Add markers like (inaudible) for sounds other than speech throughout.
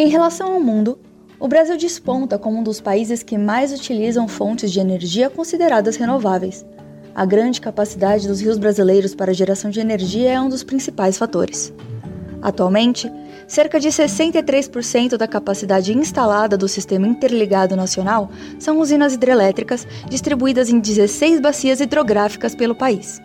Em relação ao mundo, o Brasil desponta como um dos países que mais utilizam fontes de energia consideradas renováveis. A grande capacidade dos rios brasileiros para a geração de energia é um dos principais fatores. Atualmente, cerca de 63% da capacidade instalada do Sistema Interligado Nacional são usinas hidrelétricas distribuídas em 16 bacias hidrográficas pelo país.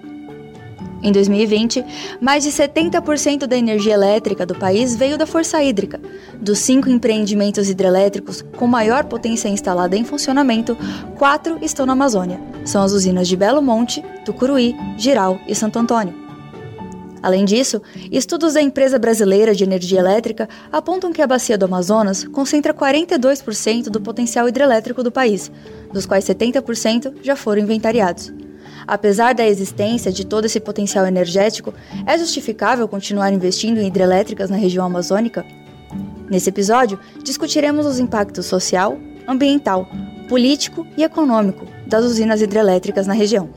Em 2020, mais de 70% da energia elétrica do país veio da força hídrica. Dos cinco empreendimentos hidrelétricos com maior potência instalada em funcionamento, quatro estão na Amazônia. São as usinas de Belo Monte, Tucuruí, Giral e Santo Antônio. Além disso, estudos da empresa brasileira de energia elétrica apontam que a bacia do Amazonas concentra 42% do potencial hidrelétrico do país, dos quais 70% já foram inventariados. Apesar da existência de todo esse potencial energético, é justificável continuar investindo em hidrelétricas na região amazônica? Nesse episódio, discutiremos os impactos social, ambiental, político e econômico das usinas hidrelétricas na região.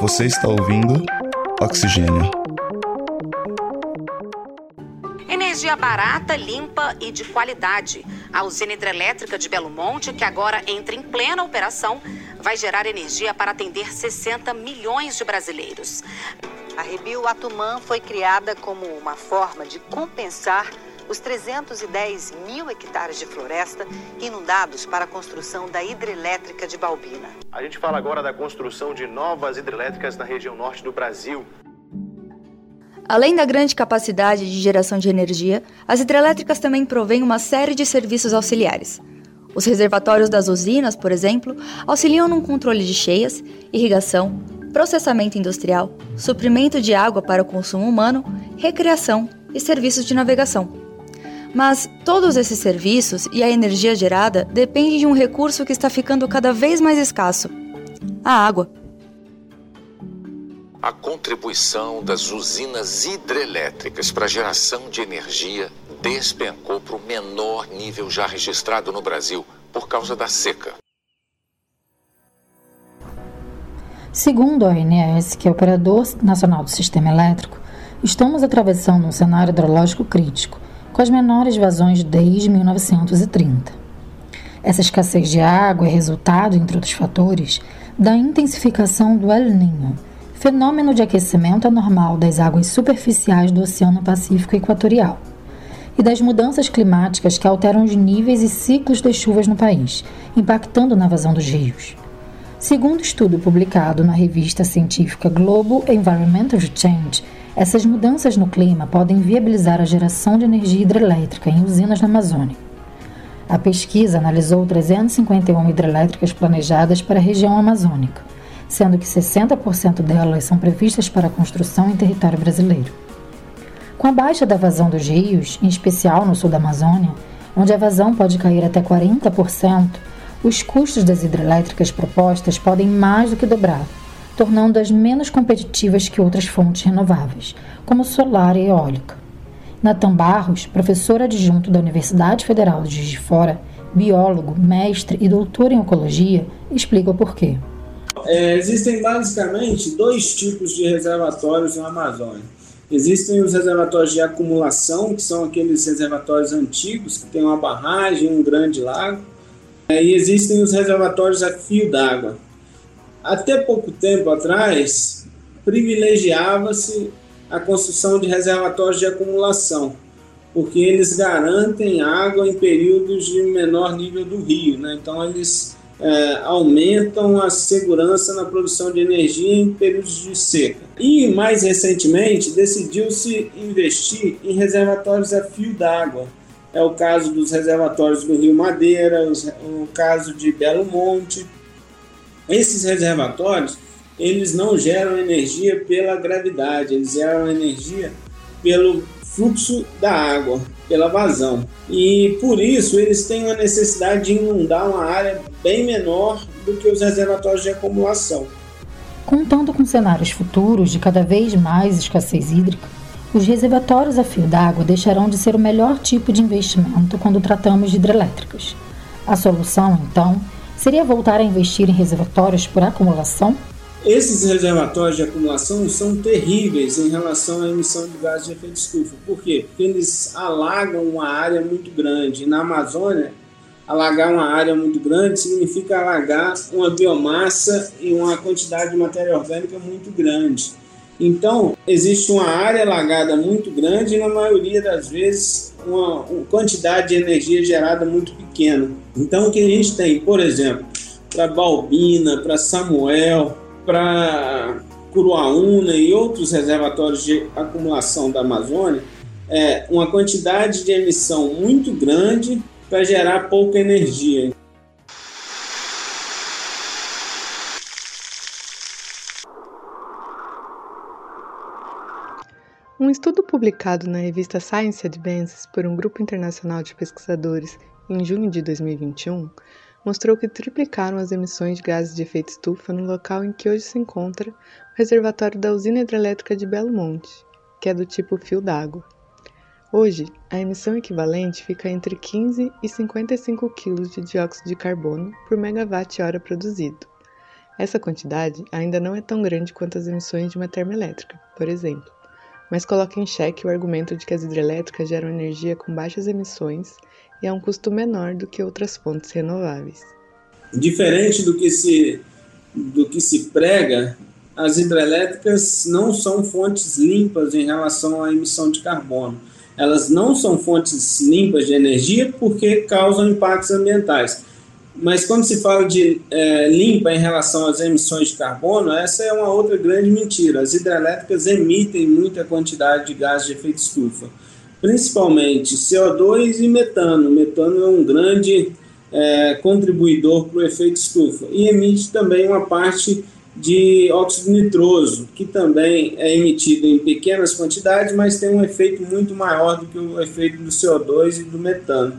Você está ouvindo Oxigênio. Energia barata, limpa e de qualidade. A usina hidrelétrica de Belo Monte, que agora entra em plena operação, vai gerar energia para atender 60 milhões de brasileiros. A Rebio Atumã foi criada como uma forma de compensar os 310 mil hectares de floresta inundados para a construção da hidrelétrica de Balbina. A gente fala agora da construção de novas hidrelétricas na região norte do Brasil. Além da grande capacidade de geração de energia, as hidrelétricas também provêm uma série de serviços auxiliares. Os reservatórios das usinas, por exemplo, auxiliam no controle de cheias, irrigação, processamento industrial, suprimento de água para o consumo humano, recreação e serviços de navegação. Mas todos esses serviços e a energia gerada dependem de um recurso que está ficando cada vez mais escasso: a água. A contribuição das usinas hidrelétricas para a geração de energia despencou para o menor nível já registrado no Brasil por causa da seca. Segundo a ONS, que é o operador nacional do sistema elétrico, estamos atravessando um cenário hidrológico crítico com as menores vazões desde 1930. Essa escassez de água é resultado, entre outros fatores, da intensificação do El Niño, fenômeno de aquecimento anormal das águas superficiais do Oceano Pacífico Equatorial, e das mudanças climáticas que alteram os níveis e ciclos das chuvas no país, impactando na vazão dos rios. Segundo estudo publicado na revista científica Global Environmental Change, essas mudanças no clima podem viabilizar a geração de energia hidrelétrica em usinas na Amazônia. A pesquisa analisou 351 hidrelétricas planejadas para a região amazônica, sendo que 60% delas são previstas para construção em território brasileiro. Com a baixa da vazão dos rios, em especial no sul da Amazônia, onde a vazão pode cair até 40%, os custos das hidrelétricas propostas podem mais do que dobrar, tornando-as menos competitivas que outras fontes renováveis, como solar e eólica. Natan Barros, professor adjunto da Universidade Federal de Juiz de Fora, biólogo, mestre e doutor em ecologia, explica o porquê. É, existem basicamente dois tipos de reservatórios na Amazônia. Existem os reservatórios de acumulação, que são aqueles reservatórios antigos, que tem uma barragem, um grande lago. É, e existem os reservatórios a fio d'água, até pouco tempo atrás, privilegiava-se a construção de reservatórios de acumulação, porque eles garantem água em períodos de menor nível do rio, né? então eles é, aumentam a segurança na produção de energia em períodos de seca. E mais recentemente decidiu-se investir em reservatórios a fio d'água. É o caso dos reservatórios do Rio Madeira, o caso de Belo Monte, esses reservatórios, eles não geram energia pela gravidade, eles geram energia pelo fluxo da água, pela vazão. E por isso eles têm a necessidade de inundar uma área bem menor do que os reservatórios de acumulação. Contando com cenários futuros de cada vez mais escassez hídrica, os reservatórios a fio d'água deixarão de ser o melhor tipo de investimento quando tratamos de hidrelétricas. A solução, então, Seria voltar a investir em reservatórios por acumulação? Esses reservatórios de acumulação são terríveis em relação à emissão de gases de efeito estufa. Por quê? Porque eles alagam uma área muito grande. Na Amazônia, alagar uma área muito grande significa alagar uma biomassa e uma quantidade de matéria orgânica muito grande. Então, existe uma área alagada muito grande e, na maioria das vezes, uma, quantidade de energia gerada muito pequena. Então, o que a gente tem, por exemplo, para Balbina, para Samuel, para Curuaúna e outros reservatórios de acumulação da Amazônia, é uma quantidade de emissão muito grande para gerar pouca energia. Um estudo publicado na revista Science Advances por um grupo internacional de pesquisadores em junho de 2021 mostrou que triplicaram as emissões de gases de efeito estufa no local em que hoje se encontra o reservatório da usina hidrelétrica de Belo Monte, que é do tipo fio d'água. Hoje, a emissão equivalente fica entre 15 e 55 kg de dióxido de carbono por megawatt-hora produzido. Essa quantidade ainda não é tão grande quanto as emissões de uma termoelétrica, por exemplo, mas coloca em xeque o argumento de que as hidrelétricas geram energia com baixas emissões e a um custo menor do que outras fontes renováveis. Diferente do que se, do que se prega, as hidrelétricas não são fontes limpas em relação à emissão de carbono. Elas não são fontes limpas de energia porque causam impactos ambientais. Mas quando se fala de é, limpa em relação às emissões de carbono, essa é uma outra grande mentira. As hidrelétricas emitem muita quantidade de gás de efeito estufa principalmente CO2 e metano. Metano é um grande é, contribuidor para o efeito estufa e emite também uma parte de óxido nitroso, que também é emitido em pequenas quantidades, mas tem um efeito muito maior do que o efeito do CO2 e do metano.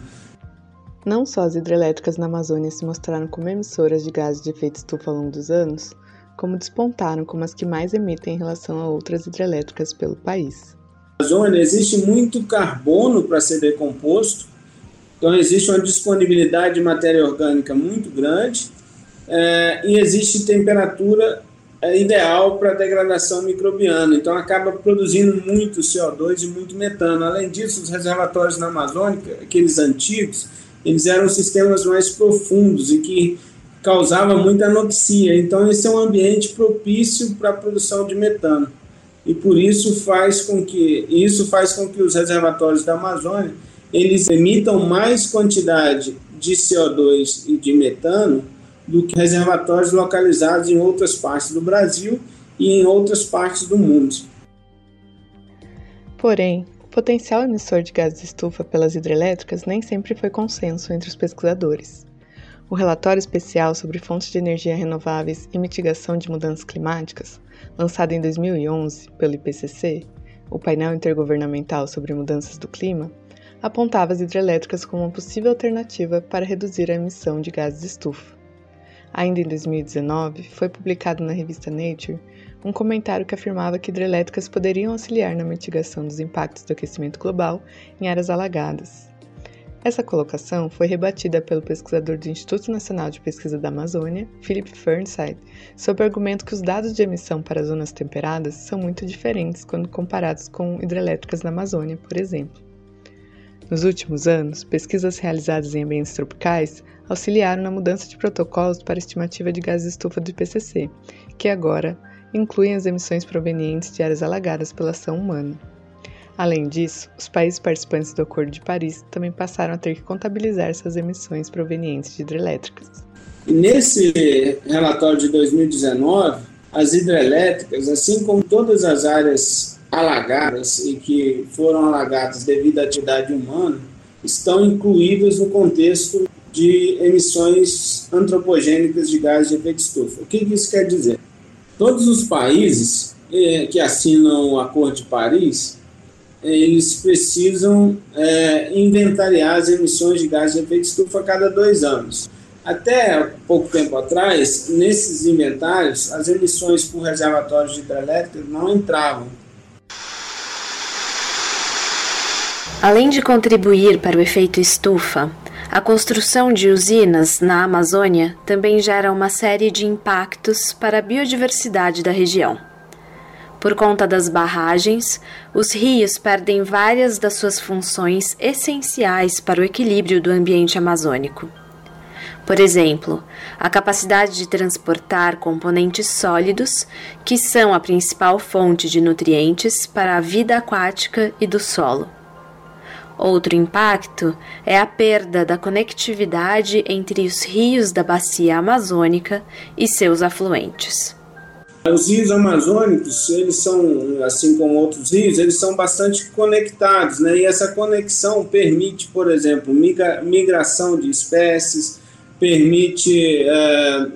Não só as hidrelétricas na Amazônia se mostraram como emissoras de gases de efeito estufa ao longo dos anos, como despontaram como as que mais emitem em relação a outras hidrelétricas pelo país. Amazônia existe muito carbono para ser decomposto, então existe uma disponibilidade de matéria orgânica muito grande é, e existe temperatura é, ideal para degradação microbiana, então acaba produzindo muito CO2 e muito metano. Além disso, os reservatórios na Amazônia, aqueles antigos, eles eram sistemas mais profundos e que causava muita anoxia, então esse é um ambiente propício para a produção de metano e por isso faz com que isso faz com que os reservatórios da Amazônia eles emitam mais quantidade de CO2 e de metano do que reservatórios localizados em outras partes do Brasil e em outras partes do mundo. Porém, o potencial emissor de gases de estufa pelas hidrelétricas nem sempre foi consenso entre os pesquisadores. O relatório especial sobre fontes de energia renováveis e mitigação de mudanças climáticas lançado em 2011 pelo IPCC, o painel intergovernamental sobre mudanças do clima, apontava as hidrelétricas como uma possível alternativa para reduzir a emissão de gases de estufa. Ainda em 2019, foi publicado na revista Nature um comentário que afirmava que hidrelétricas poderiam auxiliar na mitigação dos impactos do aquecimento global em áreas alagadas, essa colocação foi rebatida pelo pesquisador do Instituto Nacional de Pesquisa da Amazônia, Philip Fernside, sob o argumento que os dados de emissão para zonas temperadas são muito diferentes quando comparados com hidrelétricas na Amazônia, por exemplo. Nos últimos anos, pesquisas realizadas em ambientes tropicais auxiliaram na mudança de protocolos para estimativa de gases estufa do IPCC, que agora incluem as emissões provenientes de áreas alagadas pela ação humana. Além disso, os países participantes do Acordo de Paris também passaram a ter que contabilizar suas emissões provenientes de hidrelétricas. Nesse relatório de 2019, as hidrelétricas, assim como todas as áreas alagadas e que foram alagadas devido à atividade humana, estão incluídas no contexto de emissões antropogênicas de gases de efeito estufa. O que isso quer dizer? Todos os países eh, que assinam o Acordo de Paris eles precisam é, inventariar as emissões de gás de efeito estufa a cada dois anos. Até pouco tempo atrás, nesses inventários, as emissões por reservatórios de hidrelétrica não entravam. Além de contribuir para o efeito estufa, A construção de usinas na Amazônia também gera uma série de impactos para a biodiversidade da região. Por conta das barragens, os rios perdem várias das suas funções essenciais para o equilíbrio do ambiente amazônico. Por exemplo, a capacidade de transportar componentes sólidos, que são a principal fonte de nutrientes para a vida aquática e do solo. Outro impacto é a perda da conectividade entre os rios da bacia amazônica e seus afluentes. Os rios amazônicos, eles são, assim como outros rios, eles são bastante conectados, né? E essa conexão permite, por exemplo, migra migração de espécies, permite é,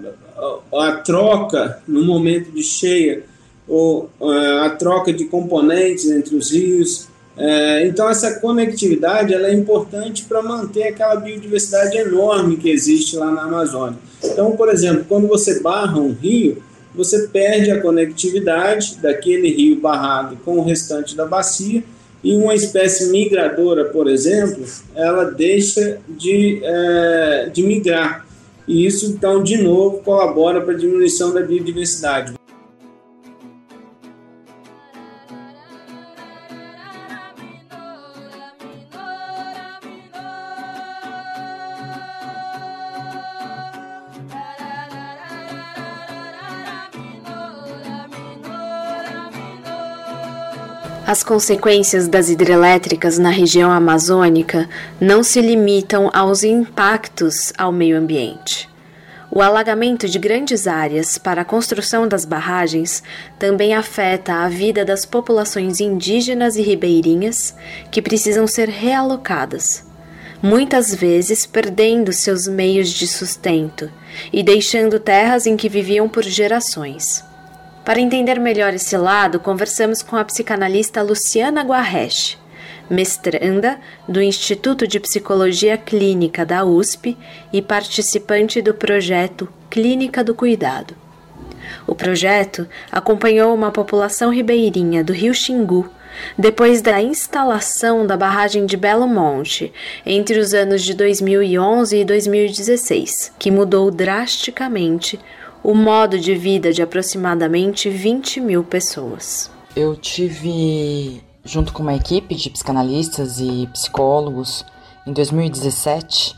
a troca no momento de cheia, ou é, a troca de componentes entre os rios, é, então essa conectividade ela é importante para manter aquela biodiversidade enorme que existe lá na Amazônia. Então, por exemplo, quando você barra um rio, você perde a conectividade daquele rio barrado com o restante da bacia e uma espécie migradora, por exemplo, ela deixa de, é, de migrar. E isso, então, de novo, colabora para a diminuição da biodiversidade. As consequências das hidrelétricas na região amazônica não se limitam aos impactos ao meio ambiente. O alagamento de grandes áreas para a construção das barragens também afeta a vida das populações indígenas e ribeirinhas que precisam ser realocadas, muitas vezes perdendo seus meios de sustento e deixando terras em que viviam por gerações. Para entender melhor esse lado, conversamos com a psicanalista Luciana Guarresch, mestranda do Instituto de Psicologia Clínica da USP e participante do projeto Clínica do Cuidado. O projeto acompanhou uma população ribeirinha do Rio Xingu depois da instalação da barragem de Belo Monte entre os anos de 2011 e 2016, que mudou drasticamente o modo de vida de aproximadamente 20 mil pessoas. Eu tive, junto com uma equipe de psicanalistas e psicólogos, em 2017,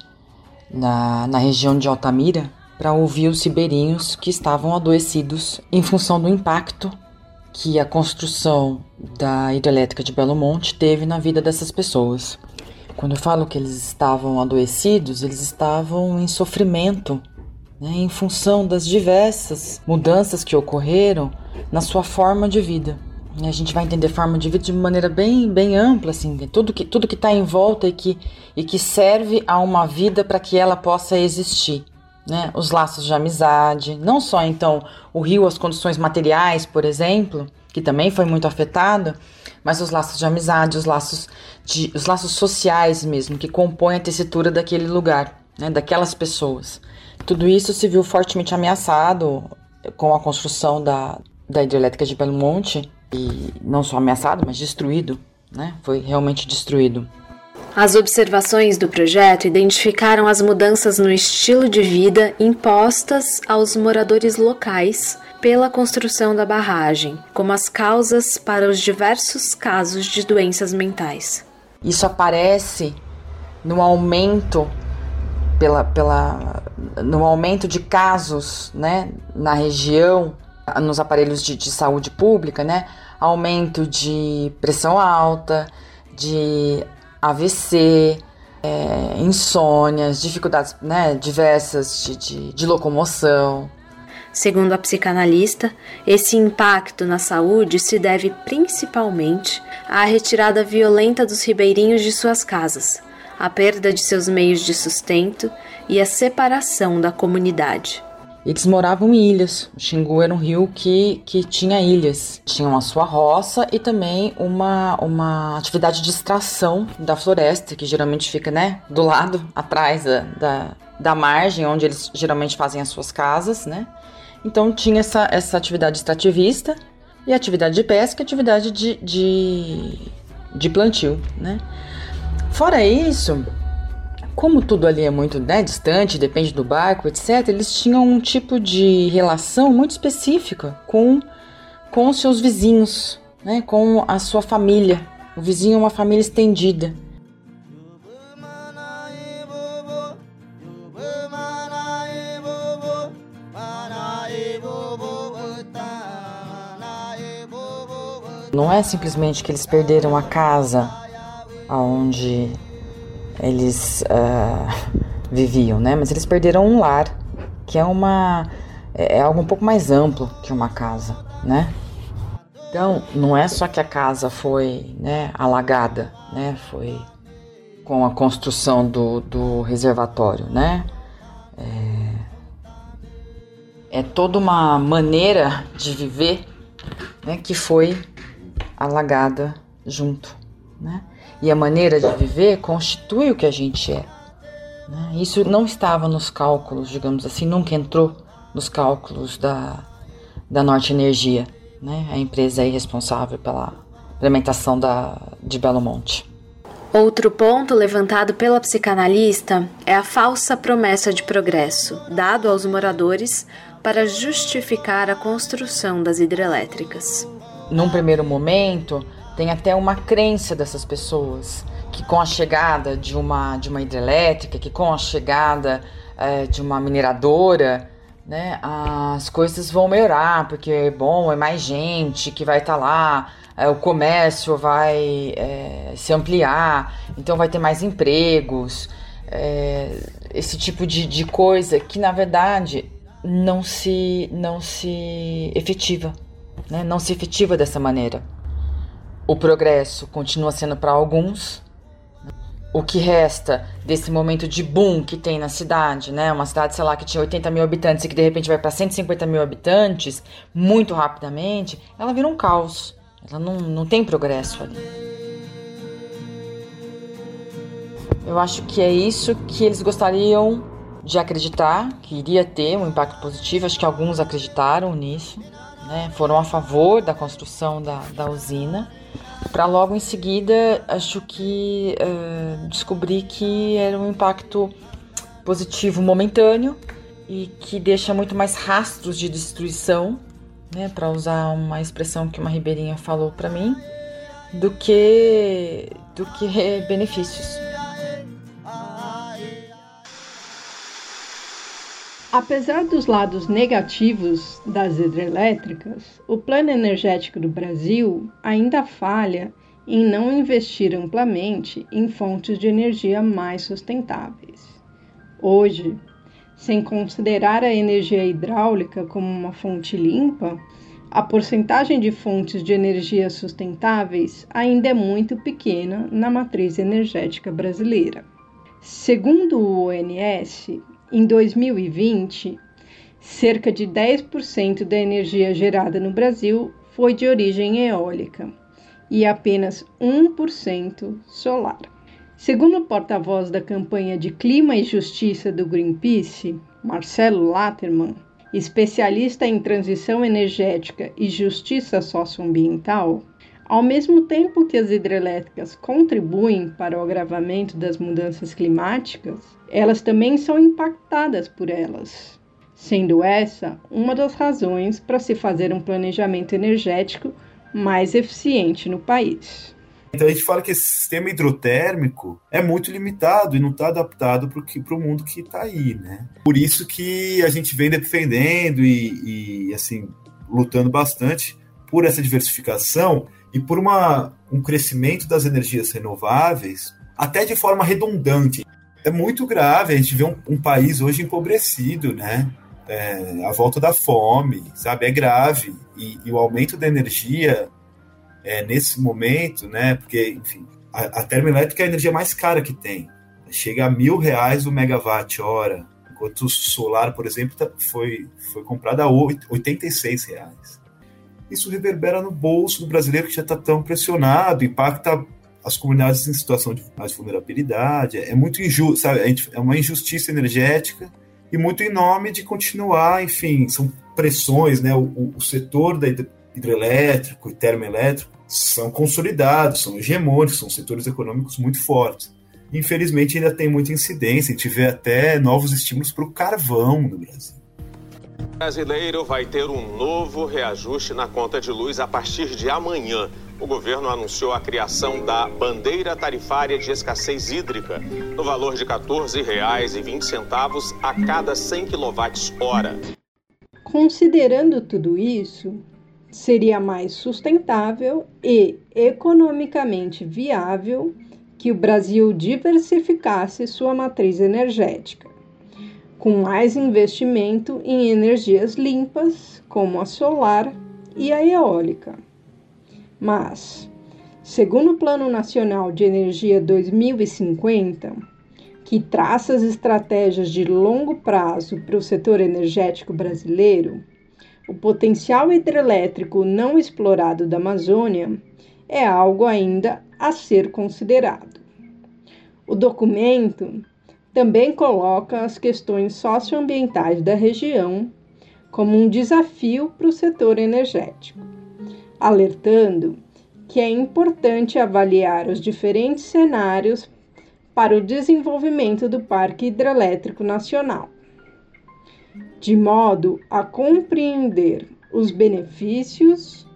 na, na região de Altamira, para ouvir os ribeirinhos que estavam adoecidos em função do impacto que a construção da hidrelétrica de Belo Monte teve na vida dessas pessoas. Quando eu falo que eles estavam adoecidos, eles estavam em sofrimento né, em função das diversas mudanças que ocorreram na sua forma de vida. A gente vai entender forma de vida de maneira bem, bem ampla, assim, tudo que tudo que está em volta e que, e que serve a uma vida para que ela possa existir. Né? Os laços de amizade, não só então o rio, as condições materiais, por exemplo, que também foi muito afetada, mas os laços de amizade, os laços, de, os laços sociais mesmo, que compõem a tessitura daquele lugar, né? daquelas pessoas. Tudo isso se viu fortemente ameaçado com a construção da, da hidrelétrica de Belo Monte, e não só ameaçado, mas destruído, né? Foi realmente destruído. As observações do projeto identificaram as mudanças no estilo de vida impostas aos moradores locais pela construção da barragem, como as causas para os diversos casos de doenças mentais. Isso aparece no aumento pela, pela, no aumento de casos né, na região, nos aparelhos de, de saúde pública, né, aumento de pressão alta, de AVC, é, insônias, dificuldades né, diversas de, de, de locomoção. Segundo a psicanalista, esse impacto na saúde se deve principalmente à retirada violenta dos ribeirinhos de suas casas, a perda de seus meios de sustento e a separação da comunidade. Eles moravam em ilhas. O Xingu era um rio que, que tinha ilhas. Tinham a sua roça e também uma, uma atividade de extração da floresta, que geralmente fica né, do lado, atrás da, da, da margem, onde eles geralmente fazem as suas casas. Né? Então tinha essa, essa atividade extrativista e atividade de pesca e atividade de, de, de plantio. Né? Fora isso, como tudo ali é muito né, distante, depende do barco, etc., eles tinham um tipo de relação muito específica com, com seus vizinhos, né, com a sua família. O vizinho é uma família estendida. Não é simplesmente que eles perderam a casa onde eles uh, viviam, né? Mas eles perderam um lar, que é uma é, é algo um pouco mais amplo que uma casa, né? Então, não é só que a casa foi né, alagada, né? Foi com a construção do, do reservatório, né? É, é toda uma maneira de viver né, que foi alagada junto, né? E a maneira de viver constitui o que a gente é. Né? Isso não estava nos cálculos, digamos assim, nunca entrou nos cálculos da, da Norte Energia, né? a empresa aí responsável pela implementação da, de Belo Monte. Outro ponto levantado pela psicanalista é a falsa promessa de progresso dado aos moradores para justificar a construção das hidrelétricas. Num primeiro momento, tem até uma crença dessas pessoas que com a chegada de uma, de uma hidrelétrica, que com a chegada é, de uma mineradora, né, as coisas vão melhorar, porque é bom, é mais gente que vai estar tá lá, é, o comércio vai é, se ampliar, então vai ter mais empregos, é, esse tipo de, de coisa que na verdade não se, não se efetiva, né, não se efetiva dessa maneira. O progresso continua sendo para alguns. O que resta desse momento de boom que tem na cidade, né? Uma cidade, sei lá, que tinha 80 mil habitantes e que de repente vai para 150 mil habitantes muito rapidamente, ela vira um caos. Ela não, não tem progresso ali. Eu acho que é isso que eles gostariam de acreditar, que iria ter um impacto positivo. Acho que alguns acreditaram nisso, né? foram a favor da construção da, da usina para logo em seguida, acho que uh, descobri que era um impacto positivo momentâneo e que deixa muito mais rastros de destruição, né, para usar uma expressão que uma ribeirinha falou para mim, do que do que (laughs) benefícios. Apesar dos lados negativos das hidrelétricas, o Plano Energético do Brasil ainda falha em não investir amplamente em fontes de energia mais sustentáveis. Hoje, sem considerar a energia hidráulica como uma fonte limpa, a porcentagem de fontes de energia sustentáveis ainda é muito pequena na matriz energética brasileira. Segundo o ONS, em 2020, cerca de 10% da energia gerada no Brasil foi de origem eólica e apenas 1% solar. Segundo o porta-voz da campanha de Clima e Justiça do Greenpeace, Marcelo Latterman, especialista em transição energética e justiça socioambiental, ao mesmo tempo que as hidrelétricas contribuem para o agravamento das mudanças climáticas, elas também são impactadas por elas, sendo essa uma das razões para se fazer um planejamento energético mais eficiente no país. Então a gente fala que esse sistema hidrotérmico é muito limitado e não está adaptado para o mundo que está aí, né? Por isso que a gente vem defendendo e, e assim lutando bastante por essa diversificação e por uma, um crescimento das energias renováveis, até de forma redundante. É muito grave a gente vê um, um país hoje empobrecido, né? É, a volta da fome, sabe? É grave. E, e o aumento da energia é, nesse momento, né? Porque, enfim, a, a termoelétrica é a energia mais cara que tem. Chega a mil reais o megawatt hora, enquanto o solar, por exemplo, tá, foi, foi comprado a 86 reais isso reverbera no bolso do brasileiro que já está tão pressionado, impacta as comunidades em situação de mais vulnerabilidade. É muito injusto, sabe? É uma injustiça energética e muito em nome de continuar, enfim, são pressões, né? O, o setor da hidrelétrico e termoelétrico são consolidados, são hegemônicos, são setores econômicos muito fortes. infelizmente ainda tem muita incidência, e tiver até novos estímulos para o carvão no Brasil. O brasileiro vai ter um novo reajuste na conta de luz a partir de amanhã. O governo anunciou a criação da bandeira tarifária de escassez hídrica, no valor de R$ 14,20 a cada 100 kWh. Considerando tudo isso, seria mais sustentável e economicamente viável que o Brasil diversificasse sua matriz energética, com mais investimento em energias limpas, como a solar e a eólica. Mas, segundo o Plano Nacional de Energia 2050, que traça as estratégias de longo prazo para o setor energético brasileiro, o potencial hidrelétrico não explorado da Amazônia é algo ainda a ser considerado. O documento também coloca as questões socioambientais da região como um desafio para o setor energético, alertando que é importante avaliar os diferentes cenários para o desenvolvimento do Parque Hidrelétrico Nacional, de modo a compreender os benefícios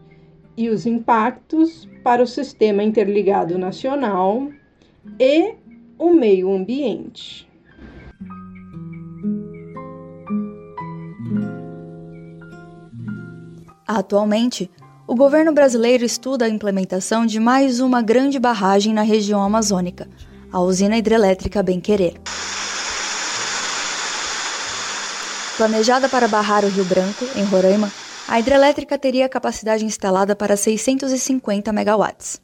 e os impactos para o Sistema Interligado Nacional e o meio ambiente. Atualmente, o governo brasileiro estuda a implementação de mais uma grande barragem na região amazônica, a usina hidrelétrica Bem Querer. Planejada para barrar o Rio Branco, em Roraima, a hidrelétrica teria capacidade instalada para 650 megawatts.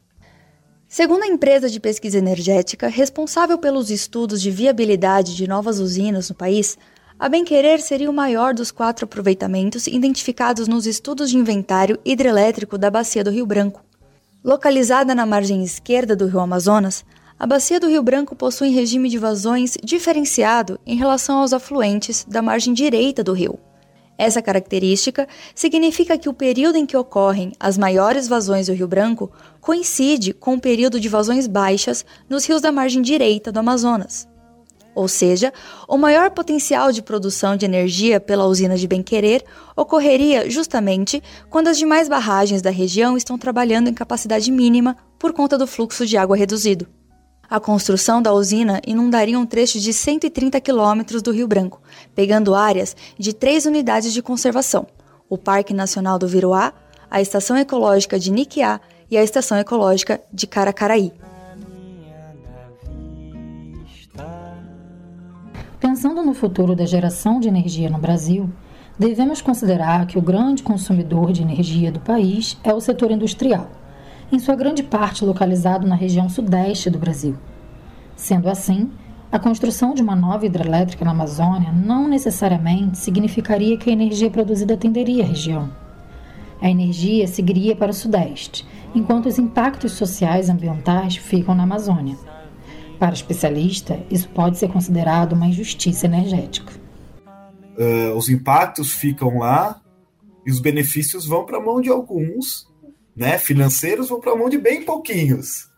Segundo a empresa de pesquisa energética responsável pelos estudos de viabilidade de novas usinas no país, a Bem-Querer seria o maior dos quatro aproveitamentos identificados nos estudos de inventário hidrelétrico da Bacia do Rio Branco. Localizada na margem esquerda do Rio Amazonas, a Bacia do Rio Branco possui regime de vazões diferenciado em relação aos afluentes da margem direita do rio. Essa característica significa que o período em que ocorrem as maiores vazões do Rio Branco coincide com o período de vazões baixas nos rios da margem direita do Amazonas. Ou seja, o maior potencial de produção de energia pela usina de Bem-Querer ocorreria justamente quando as demais barragens da região estão trabalhando em capacidade mínima por conta do fluxo de água reduzido. A construção da usina inundaria um trecho de 130 quilômetros do Rio Branco, pegando áreas de três unidades de conservação: o Parque Nacional do Viruá, a Estação Ecológica de Niquiá e a Estação Ecológica de Caracaraí. Pensando no futuro da geração de energia no Brasil, devemos considerar que o grande consumidor de energia do país é o setor industrial em sua grande parte localizado na região sudeste do Brasil. Sendo assim, a construção de uma nova hidrelétrica na Amazônia não necessariamente significaria que a energia produzida atenderia a região. A energia seguiria para o sudeste, enquanto os impactos sociais e ambientais ficam na Amazônia. Para o especialista, isso pode ser considerado uma injustiça energética. Uh, os impactos ficam lá e os benefícios vão para a mão de alguns né, financeiros vão para a mão de bem pouquinhos.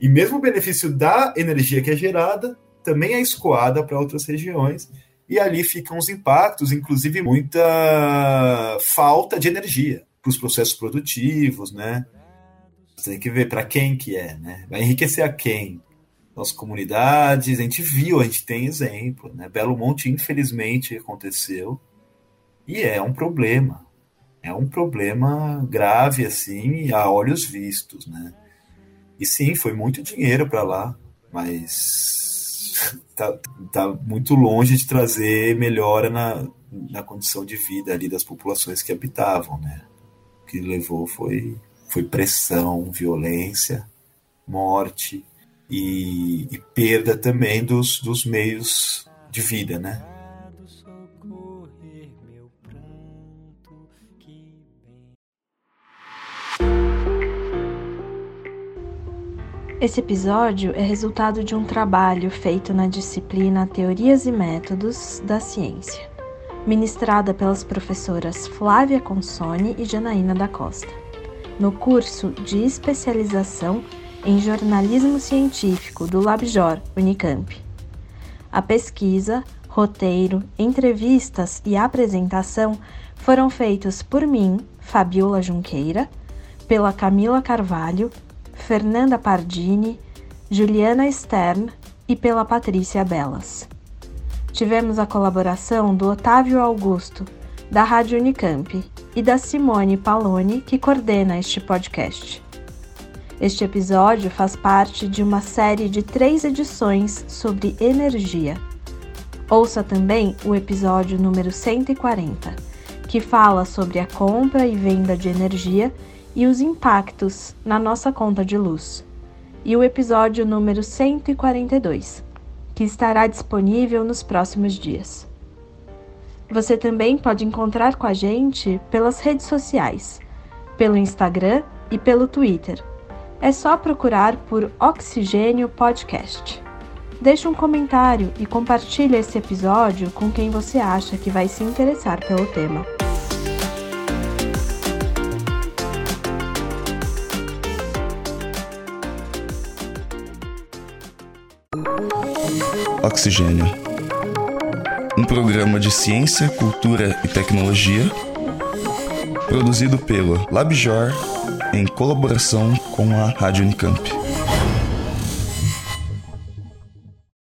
E mesmo o benefício da energia que é gerada também é escoada para outras regiões. E ali ficam os impactos, inclusive muita falta de energia para os processos produtivos, né? Você tem que ver para quem que é, né? Vai enriquecer a quem? Nossas comunidades, a gente viu, a gente tem exemplo, né? Belo Monte, infelizmente, aconteceu e é um problema é um problema grave, assim, a olhos vistos, né? E sim, foi muito dinheiro para lá, mas (laughs) tá, tá muito longe de trazer melhora na, na condição de vida ali das populações que habitavam, né? O que levou foi, foi pressão, violência, morte e, e perda também dos, dos meios de vida, né? Esse episódio é resultado de um trabalho feito na disciplina Teorias e Métodos da Ciência, ministrada pelas professoras Flávia Consone e Janaína da Costa, no curso de especialização em jornalismo científico do LabJOR Unicamp. A pesquisa, roteiro, entrevistas e apresentação foram feitos por mim, Fabiola Junqueira, pela Camila Carvalho, Fernanda Pardini, Juliana Stern e pela Patrícia Belas. Tivemos a colaboração do Otávio Augusto, da Rádio Unicamp, e da Simone Paloni, que coordena este podcast. Este episódio faz parte de uma série de três edições sobre energia. Ouça também o episódio número 140, que fala sobre a compra e venda de energia e os impactos na nossa conta de luz, e o episódio número 142 que estará disponível nos próximos dias. Você também pode encontrar com a gente pelas redes sociais, pelo Instagram e pelo Twitter. É só procurar por Oxigênio Podcast. Deixe um comentário e compartilhe esse episódio com quem você acha que vai se interessar pelo tema. Oxigênio. Um programa de ciência, cultura e tecnologia produzido pelo LabJOR em colaboração com a Rádio Unicamp.